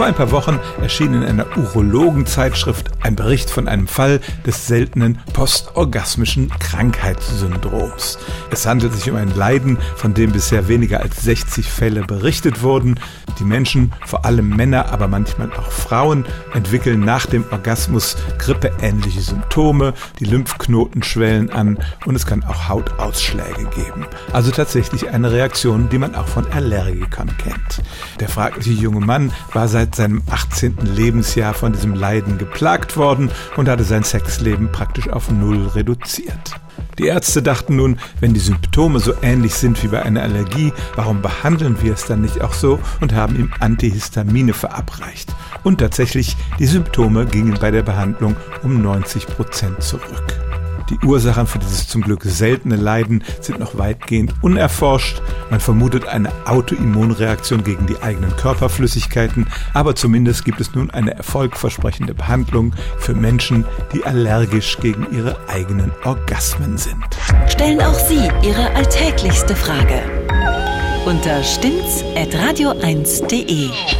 Vor ein paar Wochen erschien in einer Urologenzeitschrift ein Bericht von einem Fall des seltenen postorgasmischen Krankheitssyndroms. Es handelt sich um ein Leiden, von dem bisher weniger als 60 Fälle berichtet wurden. Die Menschen, vor allem Männer, aber manchmal auch Frauen, entwickeln nach dem Orgasmus grippeähnliche Symptome, die Lymphknoten schwellen an und es kann auch Hautausschläge geben. Also tatsächlich eine Reaktion, die man auch von Allergikern kennt. Der fragliche junge Mann war seit seinem 18. Lebensjahr von diesem Leiden geplagt worden und hatte sein Sexleben praktisch auf Null reduziert. Die Ärzte dachten nun, wenn die Symptome so ähnlich sind wie bei einer Allergie, warum behandeln wir es dann nicht auch so und haben ihm Antihistamine verabreicht. Und tatsächlich, die Symptome gingen bei der Behandlung um 90 Prozent zurück. Die Ursachen für dieses zum Glück seltene Leiden sind noch weitgehend unerforscht. Man vermutet eine Autoimmunreaktion gegen die eigenen Körperflüssigkeiten, aber zumindest gibt es nun eine erfolgversprechende Behandlung für Menschen, die allergisch gegen ihre eigenen Orgasmen sind. Stellen auch Sie Ihre alltäglichste Frage unter stimmt's at radio1.de.